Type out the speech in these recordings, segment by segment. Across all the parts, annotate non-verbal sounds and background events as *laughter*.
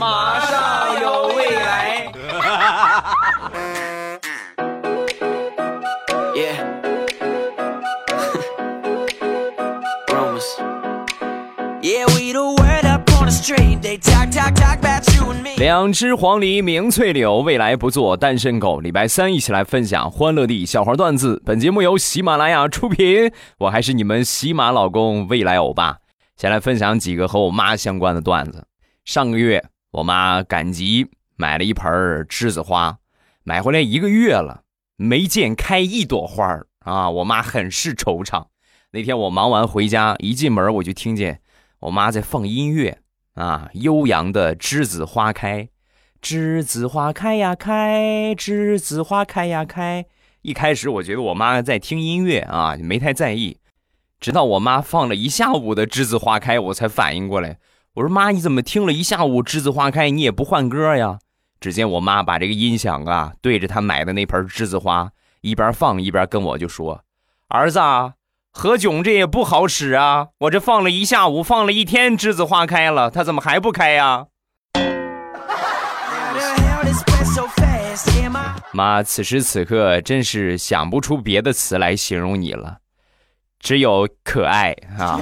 马上有未来。两只黄鹂鸣翠柳，未来不做单身狗。礼拜三一起来分享欢乐地笑话段子。本节目由喜马拉雅出品，我还是你们喜马老公未来欧巴。先来分享几个和我妈相关的段子。上个月我妈赶集买了一盆栀子花，买回来一个月了，没见开一朵花啊！我妈很是惆怅。那天我忙完回家，一进门我就听见我妈在放音乐。啊，悠扬的栀子花开，栀子花开呀开，栀子花开呀开。一开始我觉得我妈在听音乐啊，没太在意。直到我妈放了一下午的栀子花开，我才反应过来。我说妈，你怎么听了一下午栀子花开，你也不换歌呀？只见我妈把这个音响啊对着她买的那盆栀子花，一边放一边跟我就说：“儿子。”何炅这也不好使啊！我这放了一下午，放了一天，栀子花开了，它怎么还不开呀？妈，此时此刻真是想不出别的词来形容你了，只有可爱啊！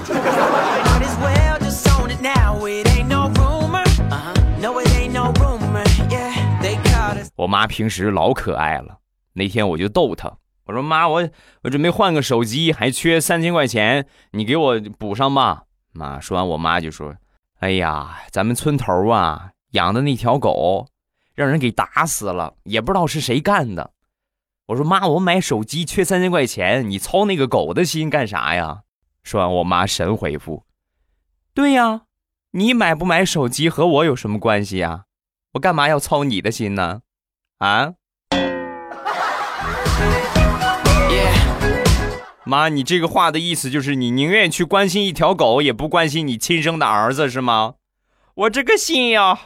我妈平时老可爱了，那天我就逗她。我说妈，我我准备换个手机，还缺三千块钱，你给我补上吧。妈说完，我妈就说：“哎呀，咱们村头啊养的那条狗，让人给打死了，也不知道是谁干的。”我说妈，我买手机缺三千块钱，你操那个狗的心干啥呀？说完，我妈神回复：“对呀，你买不买手机和我有什么关系呀？我干嘛要操你的心呢？啊？”妈，你这个话的意思就是你宁愿去关心一条狗，也不关心你亲生的儿子是吗？我这个心呀！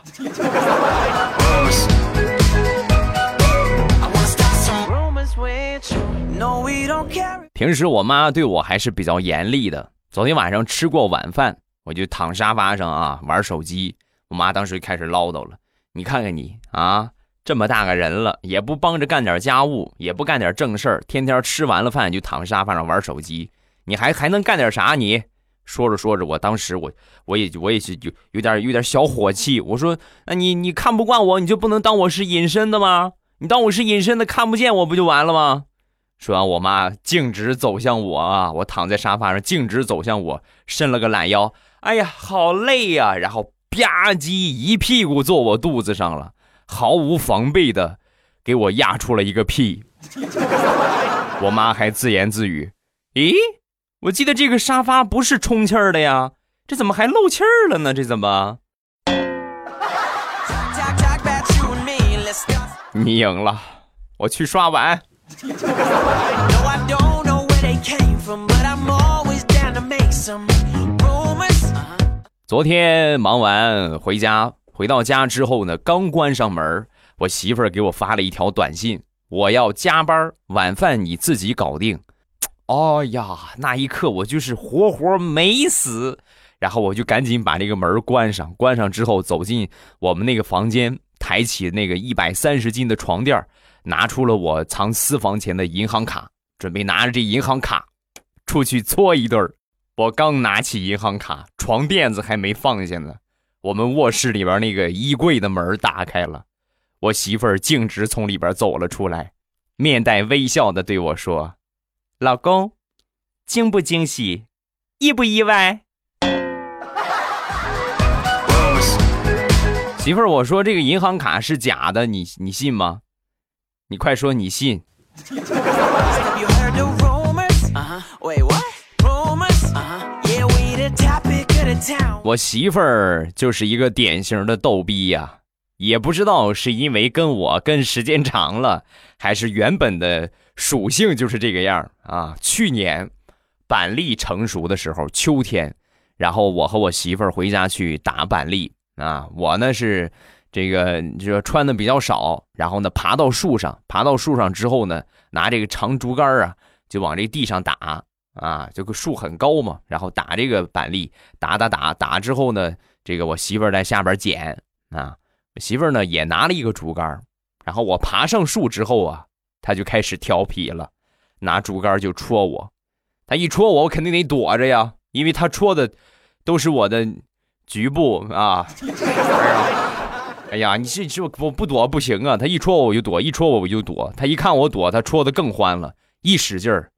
平时我妈对我还是比较严厉的。昨天晚上吃过晚饭，我就躺沙发上啊玩手机。我妈当时就开始唠叨了：“你看看你啊！”这么大个人了，也不帮着干点家务，也不干点正事儿，天天吃完了饭就躺沙发上玩手机。你还还能干点啥？你说着说着，我当时我我也我也是有有点有点小火气。我说，那你你看不惯我，你就不能当我是隐身的吗？你当我是隐身的，看不见我不就完了吗？说完，我妈径直走向我啊，我躺在沙发上，径直走向我，伸了个懒腰。哎呀，好累呀！然后吧唧一屁股坐我肚子上了。毫无防备的给我压出了一个屁，*laughs* 我妈还自言自语：“咦，我记得这个沙发不是充气儿的呀，这怎么还漏气儿了呢？这怎么？” *laughs* 你赢了，我去刷碗。昨天忙完回家。回到家之后呢，刚关上门，我媳妇儿给我发了一条短信：“我要加班，晚饭你自己搞定。*tsk* ”哦呀，那一刻我就是活活没死，然后我就赶紧把这个门关上。关上之后，走进我们那个房间，抬起那个一百三十斤的床垫，拿出了我藏私房钱的银行卡，准备拿着这银行卡出去搓一顿。我刚拿起银行卡，床垫子还没放下呢。我们卧室里边那个衣柜的门打开了，我媳妇儿径直从里边走了出来，面带微笑的对我说：“老公，惊不惊喜，意不意外？”媳妇儿，我说这个银行卡是假的，你你信吗？你快说你信。我媳妇儿就是一个典型的逗逼呀，也不知道是因为跟我跟时间长了，还是原本的属性就是这个样啊。去年板栗成熟的时候，秋天，然后我和我媳妇儿回家去打板栗啊。我呢是这个就穿的比较少，然后呢爬到树上，爬到树上之后呢，拿这个长竹竿啊，就往这地上打。啊，这个树很高嘛，然后打这个板栗，打打打打之后呢，这个我媳妇儿在下边捡啊，媳妇儿呢也拿了一个竹竿，然后我爬上树之后啊，她就开始调皮了，拿竹竿就戳我。她一戳我，我肯定得躲着呀，因为她戳的都是我的局部啊。*laughs* 哎呀，你这这我不躲不行啊！她一戳我我就躲，一戳我我就躲。她一看我躲，她戳的更欢了，一使劲儿，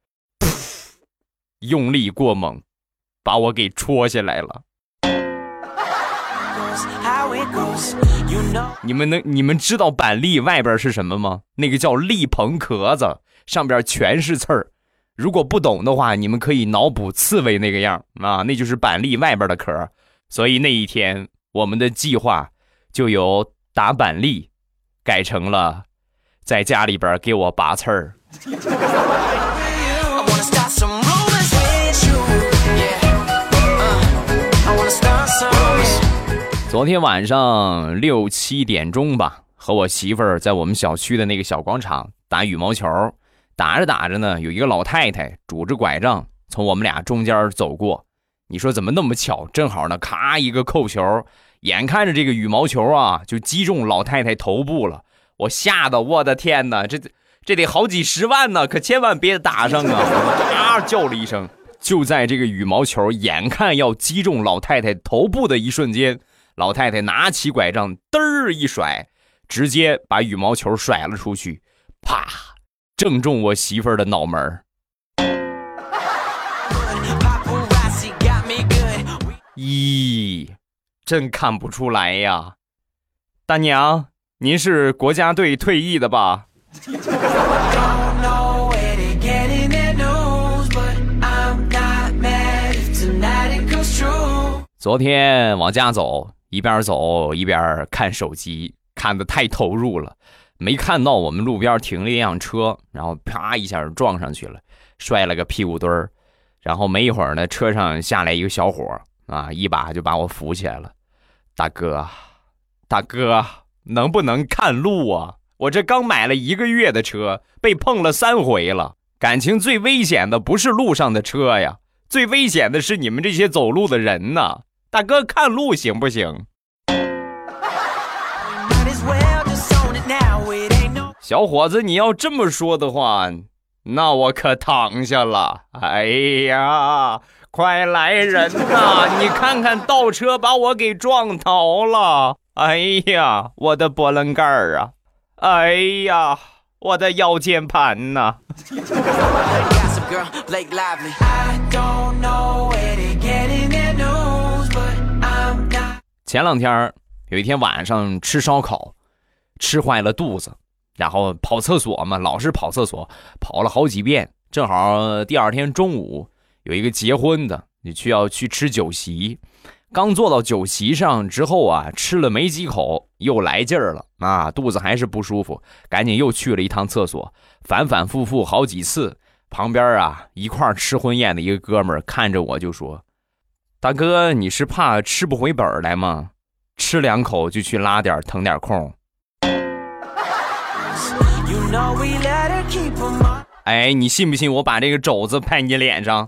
用力过猛，把我给戳下来了。你们能你们知道板栗外边是什么吗？那个叫栗棚壳子，上边全是刺儿。如果不懂的话，你们可以脑补刺猬那个样啊，那就是板栗外边的壳。所以那一天，我们的计划就由打板栗改成了在家里边给我拔刺儿。昨天晚上六七点钟吧，和我媳妇儿在我们小区的那个小广场打羽毛球，打着打着呢，有一个老太太拄着拐杖从我们俩中间走过。你说怎么那么巧？正好呢，咔一个扣球，眼看着这个羽毛球啊就击中老太太头部了，我吓得我的天哪，这这得好几十万呢，可千万别打上啊！啊叫了一声，*laughs* 就在这个羽毛球眼看要击中老太太头部的一瞬间。老太太拿起拐杖，嘚儿一甩，直接把羽毛球甩了出去，啪，正中我媳妇儿的脑门儿。*laughs* 咦，真看不出来呀，大娘，您是国家队退役的吧？*laughs* 昨天往家走。一边走一边看手机，看的太投入了，没看到我们路边停了一辆车，然后啪一下撞上去了，摔了个屁股墩儿。然后没一会儿呢，车上下来一个小伙啊，一把就把我扶起来了。大哥，大哥，能不能看路啊？我这刚买了一个月的车，被碰了三回了。感情最危险的不是路上的车呀，最危险的是你们这些走路的人呐。大哥，看路行不行？小伙子，你要这么说的话，那我可躺下了。哎呀，快来人呐！*laughs* 你看看倒车把我给撞倒了。哎呀，我的波棱盖儿啊！哎呀，我的腰间盘呐！*laughs* 前两天有一天晚上吃烧烤，吃坏了肚子，然后跑厕所嘛，老是跑厕所，跑了好几遍。正好第二天中午有一个结婚的，你需要去吃酒席。刚坐到酒席上之后啊，吃了没几口又来劲儿了啊，肚子还是不舒服，赶紧又去了一趟厕所，反反复复好几次。旁边啊一块吃婚宴的一个哥们儿看着我就说。大哥，你是怕吃不回本来吗？吃两口就去拉点腾点空。哎，你信不信我把这个肘子拍你脸上？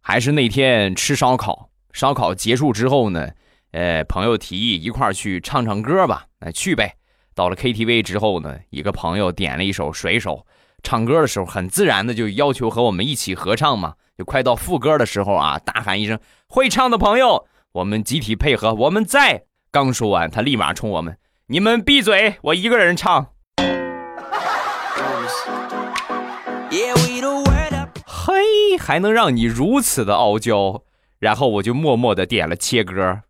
还是那天吃烧烤，烧烤结束之后呢，呃，朋友提议一块儿去唱唱歌吧，那去呗。到了 KTV 之后呢，一个朋友点了一首《水手》，唱歌的时候很自然的就要求和我们一起合唱嘛。就快到副歌的时候啊，大喊一声“会唱的朋友”，我们集体配合，我们在。刚说完，他立马冲我们：“你们闭嘴，我一个人唱。”嘿，还能让你如此的傲娇？然后我就默默的点了切歌。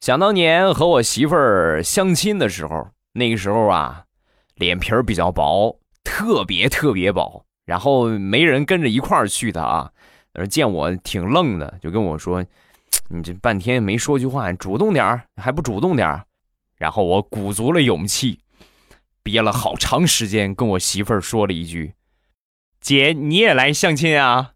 想当年和我媳妇儿相亲的时候，那个时候啊，脸皮儿比较薄，特别特别薄，然后没人跟着一块儿去的啊。而见我挺愣的，就跟我说：“你这半天没说句话，主动点儿还不主动点儿。”然后我鼓足了勇气，憋了好长时间，跟我媳妇儿说了一句：“姐，你也来相亲啊？”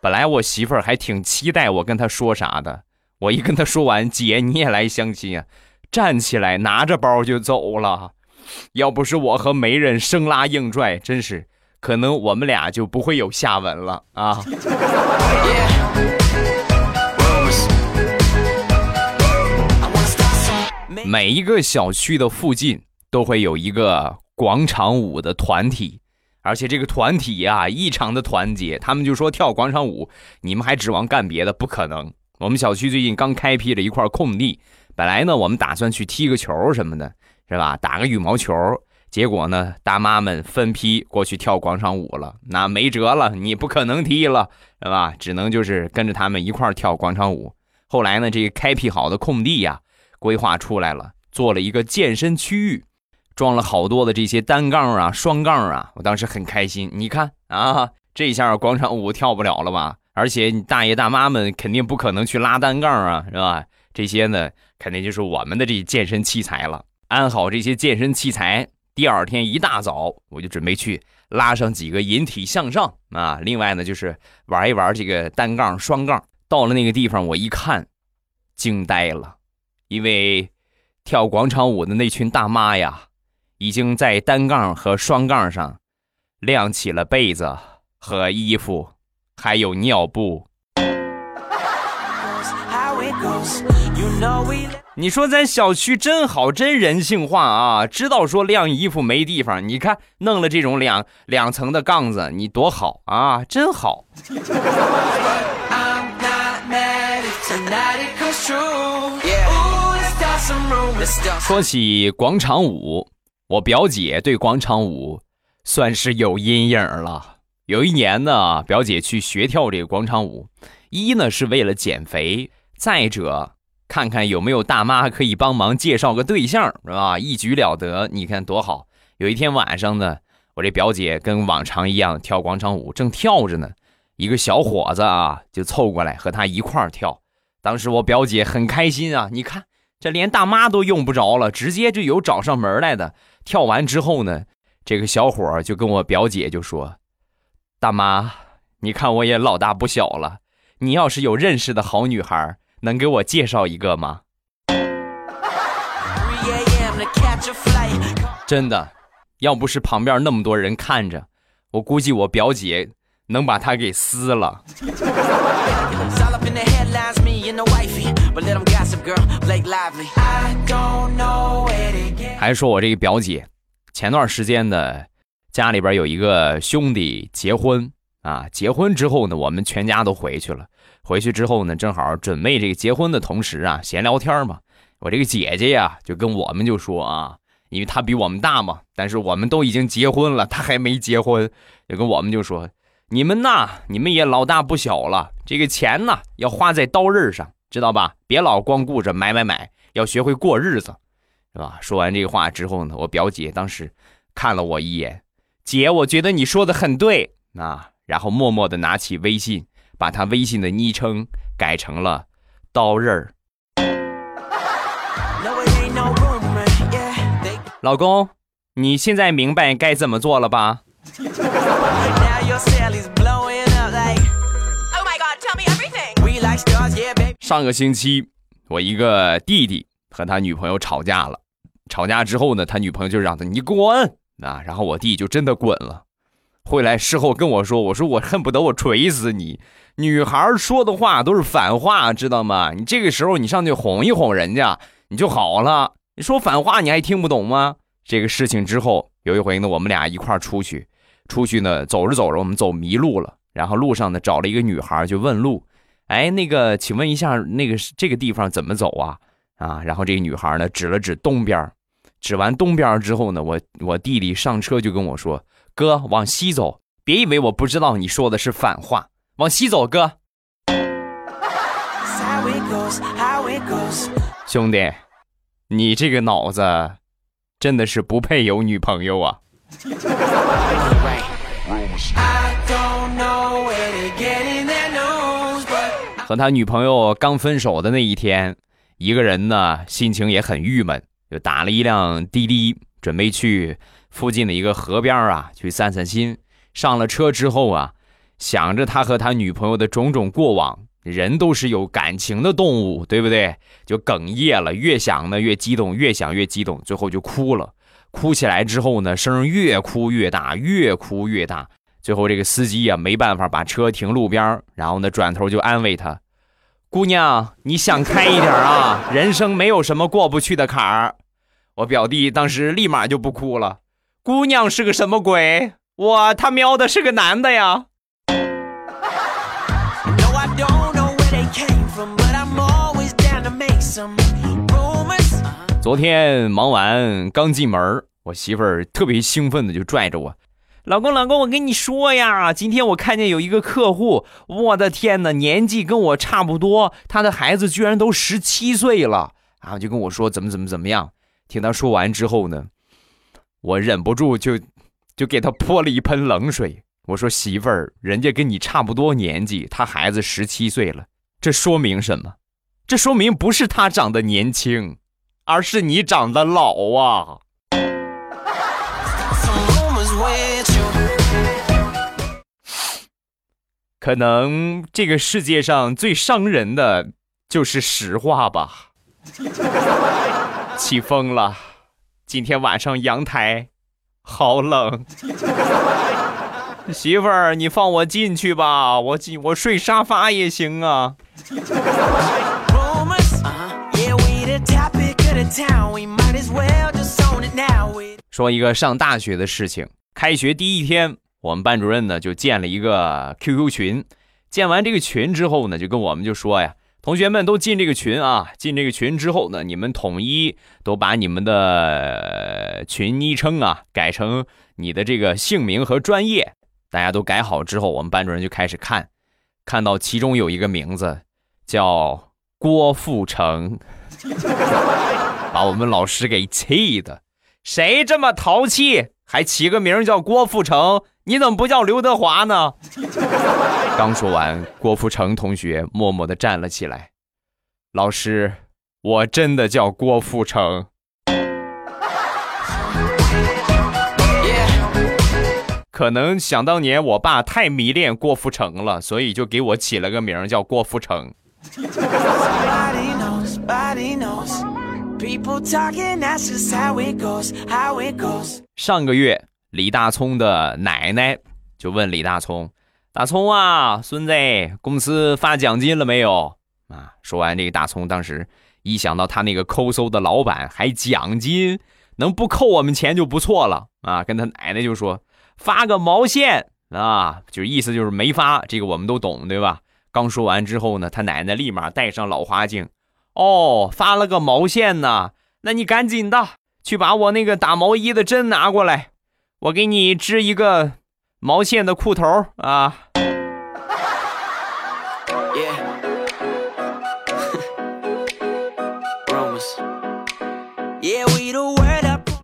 本来我媳妇儿还挺期待我跟她说啥的，我一跟她说完，姐你也来相亲啊，站起来拿着包就走了。要不是我和媒人生拉硬拽，真是可能我们俩就不会有下文了啊。每一个小区的附近都会有一个广场舞的团体，而且这个团体呀异常的团结。他们就说跳广场舞，你们还指望干别的？不可能。我们小区最近刚开辟了一块空地，本来呢我们打算去踢个球什么的，是吧？打个羽毛球。结果呢大妈们分批过去跳广场舞了，那没辙了，你不可能踢了，是吧？只能就是跟着他们一块跳广场舞。后来呢这个开辟好的空地呀。规划出来了，做了一个健身区域，装了好多的这些单杠啊、双杠啊，我当时很开心。你看啊，这下广场舞跳不了了吧？而且你大爷大妈们肯定不可能去拉单杠啊，是吧？这些呢，肯定就是我们的这健身器材了。安好这些健身器材，第二天一大早我就准备去拉上几个引体向上啊。另外呢，就是玩一玩这个单杠、双杠。到了那个地方，我一看，惊呆了。因为跳广场舞的那群大妈呀，已经在单杠和双杠上晾起了被子和衣服，还有尿布。你说咱小区真好，真人性化啊！知道说晾衣服没地方，你看弄了这种两两层的杠子，你多好啊，真好。说起广场舞，我表姐对广场舞算是有阴影了。有一年呢，表姐去学跳这个广场舞，一呢是为了减肥，再者看看有没有大妈可以帮忙介绍个对象，是吧？一举了得，你看多好。有一天晚上呢，我这表姐跟往常一样跳广场舞，正跳着呢，一个小伙子啊就凑过来和她一块儿跳。当时我表姐很开心啊，你看。这连大妈都用不着了，直接就有找上门来的。跳完之后呢，这个小伙就跟我表姐就说：“大妈，你看我也老大不小了，你要是有认识的好女孩，能给我介绍一个吗？” *laughs* 真的，要不是旁边那么多人看着，我估计我表姐能把他给撕了。*laughs* 还说我这个表姐，前段时间呢，家里边有一个兄弟结婚啊，结婚之后呢，我们全家都回去了。回去之后呢，正好准备这个结婚的同时啊，闲聊天嘛。我这个姐姐呀，就跟我们就说啊，因为她比我们大嘛，但是我们都已经结婚了，她还没结婚，就跟我们就说，你们呐，你们也老大不小了，这个钱呢，要花在刀刃上。知道吧？别老光顾着买买买，要学会过日子，是吧？说完这话之后呢，我表姐当时看了我一眼，姐，我觉得你说的很对啊。然后默默的拿起微信，把他微信的昵称改成了刀刃儿。*laughs* 老公，你现在明白该怎么做了吧？*laughs* 上个星期，我一个弟弟和他女朋友吵架了。吵架之后呢，他女朋友就让他你滚啊，然后我弟就真的滚了。回来事后跟我说：“我说我恨不得我锤死你。女孩说的话都是反话，知道吗？你这个时候你上去哄一哄人家，你就好了。你说反话你还听不懂吗？这个事情之后有一回呢，我们俩一块出去，出去呢走着走着我们走迷路了，然后路上呢找了一个女孩就问路。”哎，那个，请问一下，那个这个地方怎么走啊？啊，然后这个女孩呢指了指东边，指完东边之后呢，我我弟弟上车就跟我说：“哥，往西走，别以为我不知道你说的是反话，往西走，哥。”兄弟，你这个脑子真的是不配有女朋友啊！*laughs* 和他女朋友刚分手的那一天，一个人呢心情也很郁闷，就打了一辆滴滴，准备去附近的一个河边啊去散散心。上了车之后啊，想着他和他女朋友的种种过往，人都是有感情的动物，对不对？就哽咽了，越想呢越激动，越想越激动，最后就哭了。哭起来之后呢，声越哭越大，越哭越大。最后这个司机呀没办法，把车停路边然后呢转头就安慰他：“姑娘，你想开一点啊，人生没有什么过不去的坎儿。”我表弟当时立马就不哭了。姑娘是个什么鬼？我他喵的是个男的呀！昨天忙完刚进门，我媳妇儿特别兴奋的就拽着我：“老公，老公，我跟你说呀，今天我看见有一个客户，我的天哪，年纪跟我差不多，他的孩子居然都十七岁了，然后就跟我说怎么怎么怎么样。听他说完之后呢，我忍不住就就给他泼了一盆冷水。我说媳妇儿，人家跟你差不多年纪，他孩子十七岁了，这说明什么？这说明不是他长得年轻。”而是你长得老啊！可能这个世界上最伤人的就是实话吧。*laughs* 起风了，今天晚上阳台好冷。*laughs* 媳妇儿，你放我进去吧，我进我睡沙发也行啊。说一个上大学的事情。开学第一天，我们班主任呢就建了一个 QQ 群。建完这个群之后呢，就跟我们就说呀：“同学们都进这个群啊！进这个群之后呢，你们统一都把你们的群昵称啊改成你的这个姓名和专业。大家都改好之后，我们班主任就开始看，看到其中有一个名字叫郭富城。*laughs* ”把我们老师给气的，谁这么淘气，还起个名叫郭富城？你怎么不叫刘德华呢？*laughs* 刚说完，郭富城同学默默的站了起来。老师，我真的叫郭富城。可能想当年我爸太迷恋郭富城了，所以就给我起了个名叫郭富城。上个月，李大聪的奶奶就问李大聪：“大聪啊，孙子，公司发奖金了没有？”啊，说完这个，大聪当时一想到他那个抠搜的老板还奖金，能不扣我们钱就不错了啊，跟他奶奶就说：“发个毛线啊！”就意思就是没发，这个我们都懂，对吧？刚说完之后呢，他奶奶立马戴上老花镜。哦，发了个毛线呢，那你赶紧的去把我那个打毛衣的针拿过来，我给你织一个毛线的裤头啊。*laughs*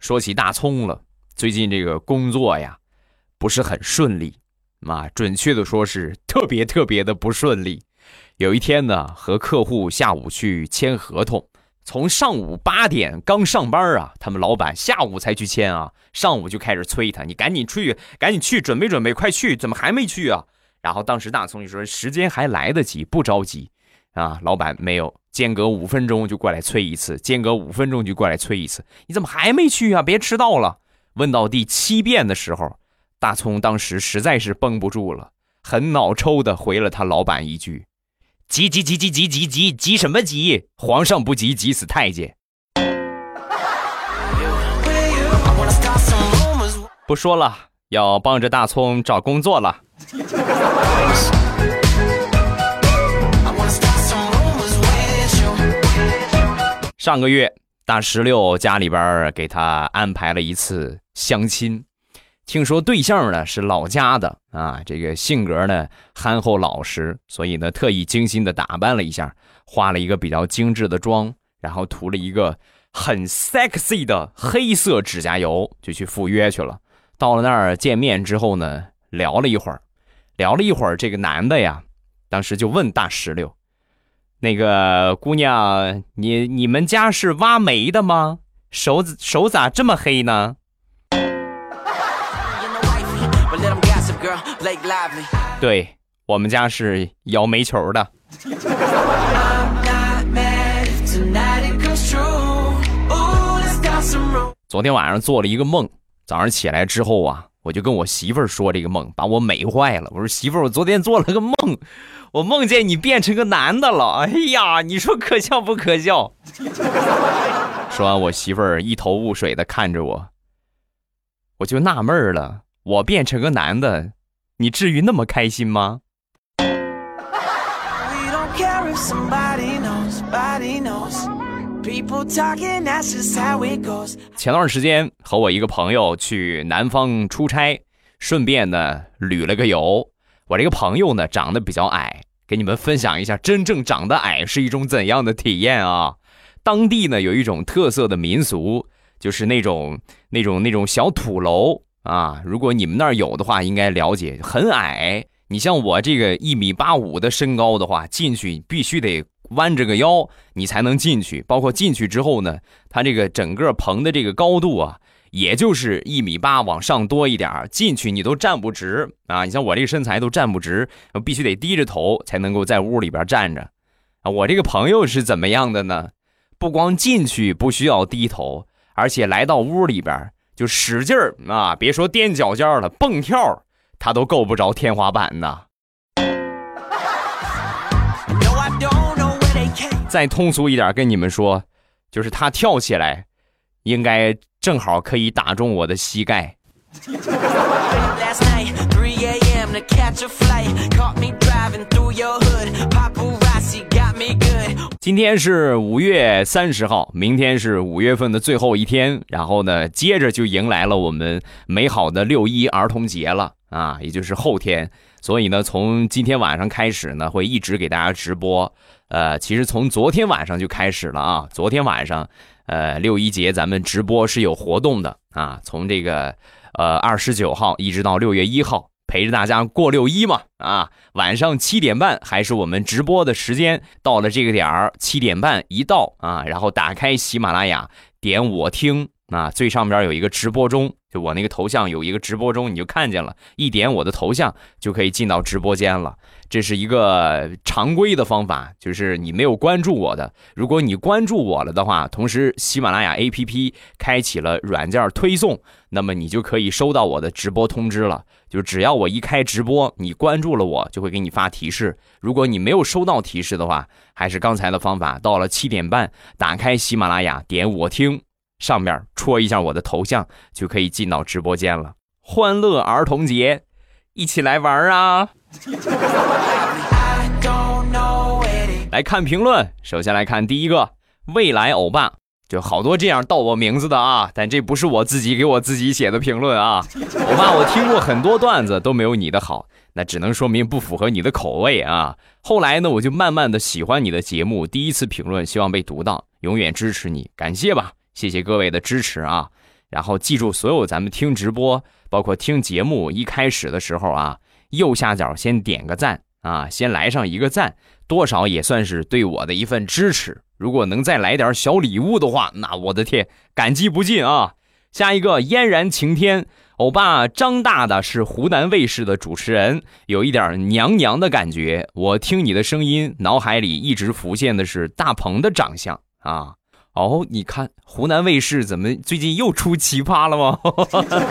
说起大葱了，最近这个工作呀，不是很顺利，啊，准确的说是特别特别的不顺利。有一天呢，和客户下午去签合同，从上午八点刚上班啊，他们老板下午才去签啊，上午就开始催他，你赶紧出去，赶紧去准备准备，快去，怎么还没去啊？然后当时大葱就说时间还来得及，不着急啊。老板没有，间隔五分钟就过来催一次，间隔五分钟就过来催一次，你怎么还没去啊？别迟到了。问到第七遍的时候，大葱当时实在是绷不住了，很脑抽的回了他老板一句。急急急急急急急急什么急？皇上不急，急死太监。不说了，要帮着大葱找工作了。上个月，大石榴家里边给他安排了一次相亲。听说对象呢是老家的啊，这个性格呢憨厚老实，所以呢特意精心的打扮了一下，化了一个比较精致的妆，然后涂了一个很 sexy 的黑色指甲油，就去赴约去了。到了那儿见面之后呢，聊了一会儿，聊了一会儿，这个男的呀，当时就问大石榴：“那个姑娘，你你们家是挖煤的吗？手手咋这么黑呢？”对我们家是摇煤球的。昨天晚上做了一个梦，早上起来之后啊，我就跟我媳妇儿说这个梦，把我美坏了。我说媳妇儿，我昨天做了个梦，*laughs* 我梦见你变成个男的了。哎呀，你说可笑不可笑？*laughs* 说完，我媳妇儿一头雾水的看着我，我就纳闷了，我变成个男的，你至于那么开心吗？前段时间和我一个朋友去南方出差，顺便呢旅了个游。我这个朋友呢长得比较矮，给你们分享一下真正长得矮是一种怎样的体验啊！当地呢有一种特色的民俗，就是那种那种那种小土楼啊。如果你们那儿有的话，应该了解，很矮。你像我这个一米八五的身高的话，进去必须得。弯着个腰，你才能进去。包括进去之后呢，它这个整个棚的这个高度啊，也就是一米八往上多一点进去你都站不直啊！你像我这个身材都站不直，必须得低着头才能够在屋里边站着。啊，我这个朋友是怎么样的呢？不光进去不需要低头，而且来到屋里边就使劲儿啊！别说踮脚尖了，蹦跳他都够不着天花板呢。再通俗一点跟你们说，就是他跳起来，应该正好可以打中我的膝盖。今天是五月三十号，明天是五月份的最后一天，然后呢，接着就迎来了我们美好的六一儿童节了啊，也就是后天。所以呢，从今天晚上开始呢，会一直给大家直播。呃，其实从昨天晚上就开始了啊。昨天晚上，呃，六一节咱们直播是有活动的啊。从这个呃二十九号一直到六月一号，陪着大家过六一嘛啊。晚上七点半还是我们直播的时间，到了这个点儿，七点半一到啊，然后打开喜马拉雅，点我听。啊，最上边有一个直播中，就我那个头像有一个直播中，你就看见了，一点我的头像就可以进到直播间了。这是一个常规的方法，就是你没有关注我的，如果你关注我了的话，同时喜马拉雅 APP 开启了软件推送，那么你就可以收到我的直播通知了。就只要我一开直播，你关注了我，就会给你发提示。如果你没有收到提示的话，还是刚才的方法，到了七点半，打开喜马拉雅，点我听。上面戳一下我的头像，就可以进到直播间了。欢乐儿童节，一起来玩啊！来看评论，首先来看第一个，未来欧巴，就好多这样盗我名字的啊，但这不是我自己给我自己写的评论啊。我怕，我听过很多段子，都没有你的好，那只能说明不符合你的口味啊。后来呢，我就慢慢的喜欢你的节目，第一次评论希望被读到，永远支持你，感谢吧。谢谢各位的支持啊！然后记住，所有咱们听直播，包括听节目，一开始的时候啊，右下角先点个赞啊，先来上一个赞，多少也算是对我的一份支持。如果能再来点小礼物的话，那我的天，感激不尽啊！下一个嫣然晴天，欧巴张大大是湖南卫视的主持人，有一点娘娘的感觉。我听你的声音，脑海里一直浮现的是大鹏的长相啊。哦，你看湖南卫视怎么最近又出奇葩了吗？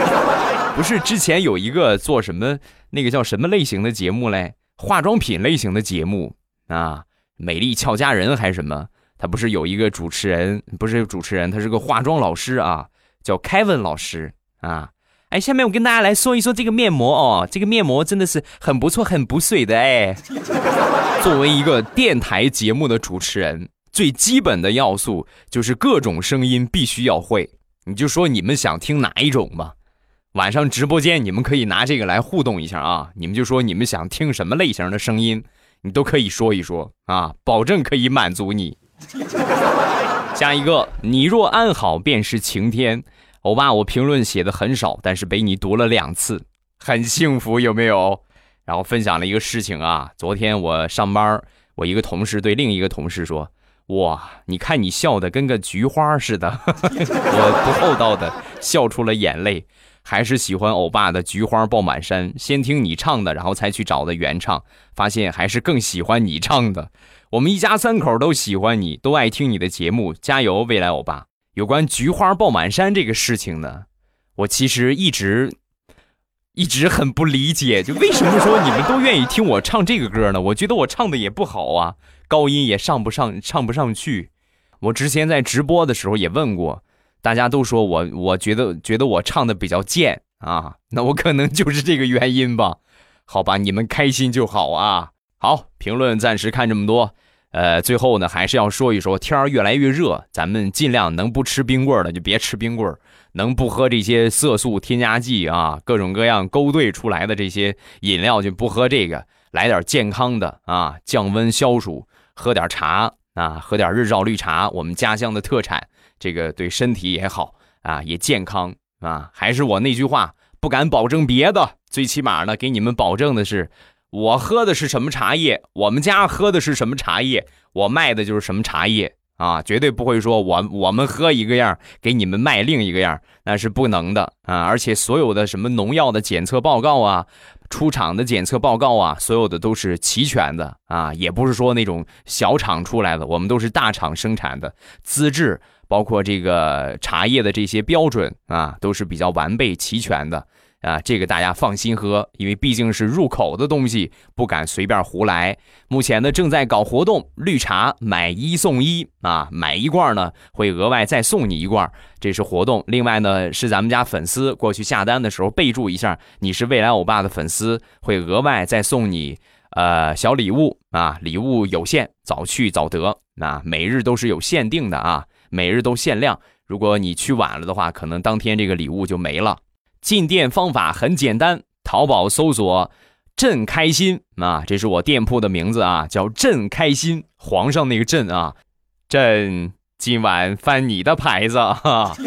*laughs* 不是之前有一个做什么那个叫什么类型的节目嘞？化妆品类型的节目啊，美丽俏佳人还是什么？他不是有一个主持人，不是主持人，他是个化妆老师啊，叫 Kevin 老师啊。哎，下面我跟大家来说一说这个面膜哦，这个面膜真的是很不错，很补水的哎。作为一个电台节目的主持人。最基本的要素就是各种声音必须要会，你就说你们想听哪一种吧。晚上直播间你们可以拿这个来互动一下啊，你们就说你们想听什么类型的声音，你都可以说一说啊，保证可以满足你。*laughs* 下一个，你若安好便是晴天。欧巴，我评论写的很少，但是被你读了两次，很幸福有没有？然后分享了一个事情啊，昨天我上班，我一个同事对另一个同事说。哇，你看你笑的跟个菊花似的，*laughs* 我不厚道的笑出了眼泪。还是喜欢欧巴的《菊花爆满山》？先听你唱的，然后才去找的原唱，发现还是更喜欢你唱的。我们一家三口都喜欢你，都爱听你的节目，加油，未来欧巴！有关《菊花爆满山》这个事情呢，我其实一直一直很不理解，就为什么说你们都愿意听我唱这个歌呢？我觉得我唱的也不好啊，高音也上不上，唱不上去。我之前在直播的时候也问过，大家都说我，我觉得觉得我唱的比较贱啊，那我可能就是这个原因吧。好吧，你们开心就好啊。好，评论暂时看这么多，呃，最后呢还是要说一说，天儿越来越热，咱们尽量能不吃冰棍儿的就别吃冰棍儿，能不喝这些色素添加剂啊，各种各样勾兑出来的这些饮料就不喝这个，来点健康的啊，降温消暑，喝点茶。啊，喝点日照绿茶，我们家乡的特产，这个对身体也好啊，也健康啊。还是我那句话，不敢保证别的，最起码呢，给你们保证的是，我喝的是什么茶叶，我们家喝的是什么茶叶，我卖的就是什么茶叶？啊，绝对不会说我我们喝一个样，给你们卖另一个样，那是不能的。啊。而且所有的什么农药的检测报告啊。出厂的检测报告啊，所有的都是齐全的。啊，也不是说那种小厂出来的，我们都是大厂生产的，资质包括这个茶叶的这些标准啊，都是比较完备齐全的。啊，这个大家放心喝，因为毕竟是入口的东西，不敢随便胡来。目前呢，正在搞活动，绿茶买一送一啊，买一罐呢会额外再送你一罐。这是活动，另外呢是咱们家粉丝过去下单的时候备注一下，你是未来欧巴的粉丝，会额外再送你呃小礼物啊，礼物有限，早去早得，那每日都是有限定的啊，每日都限量，如果你去晚了的话，可能当天这个礼物就没了。进店方法很简单，淘宝搜索“朕开心”啊，这是我店铺的名字啊，叫“朕开心”，皇上那个“朕”啊，朕。今晚翻你的牌子哈，*laughs*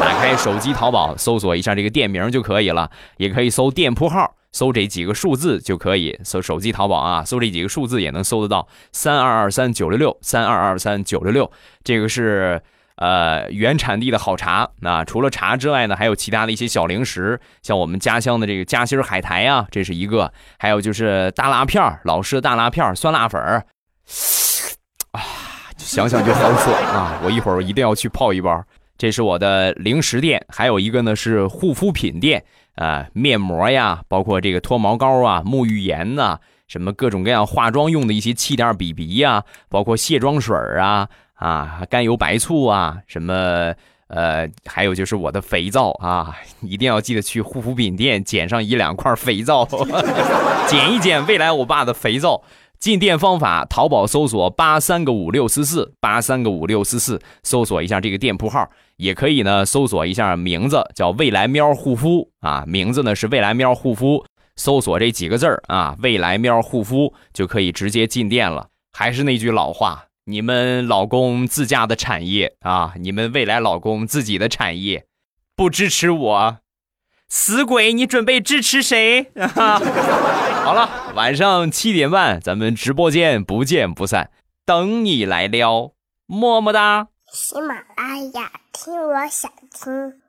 打开手机淘宝，搜索一下这个店名就可以了，也可以搜店铺号，搜这几个数字就可以。搜手机淘宝啊，搜这几个数字也能搜得到，三二二三九六六，三二二三九六六，这个是呃原产地的好茶。那除了茶之外呢，还有其他的一些小零食，像我们家乡的这个夹心海苔啊，这是一个，还有就是大辣片儿老式大辣片儿酸辣粉儿。啊想想就好爽啊！我一会儿一定要去泡一包。这是我的零食店，还有一个呢是护肤品店啊，面膜呀，包括这个脱毛膏啊、沐浴盐呐，什么各种各样化妆用的一些气垫、BB 呀，包括卸妆水啊啊，甘油白醋啊，什么呃，还有就是我的肥皂啊，一定要记得去护肤品店捡上一两块肥皂，*laughs* 捡一捡未来我爸的肥皂。进店方法：淘宝搜索八三个五六四四八三个五六四四，搜索一下这个店铺号，也可以呢搜索一下名字叫未来喵护肤啊，名字呢是未来喵护肤，搜索这几个字儿啊，未来喵护肤就可以直接进店了。还是那句老话，你们老公自家的产业啊，你们未来老公自己的产业，不支持我。死鬼，你准备支持谁？*laughs* 好了，晚上七点半，咱们直播间不见不散，等你来撩，么么哒。喜马拉雅，听我想听。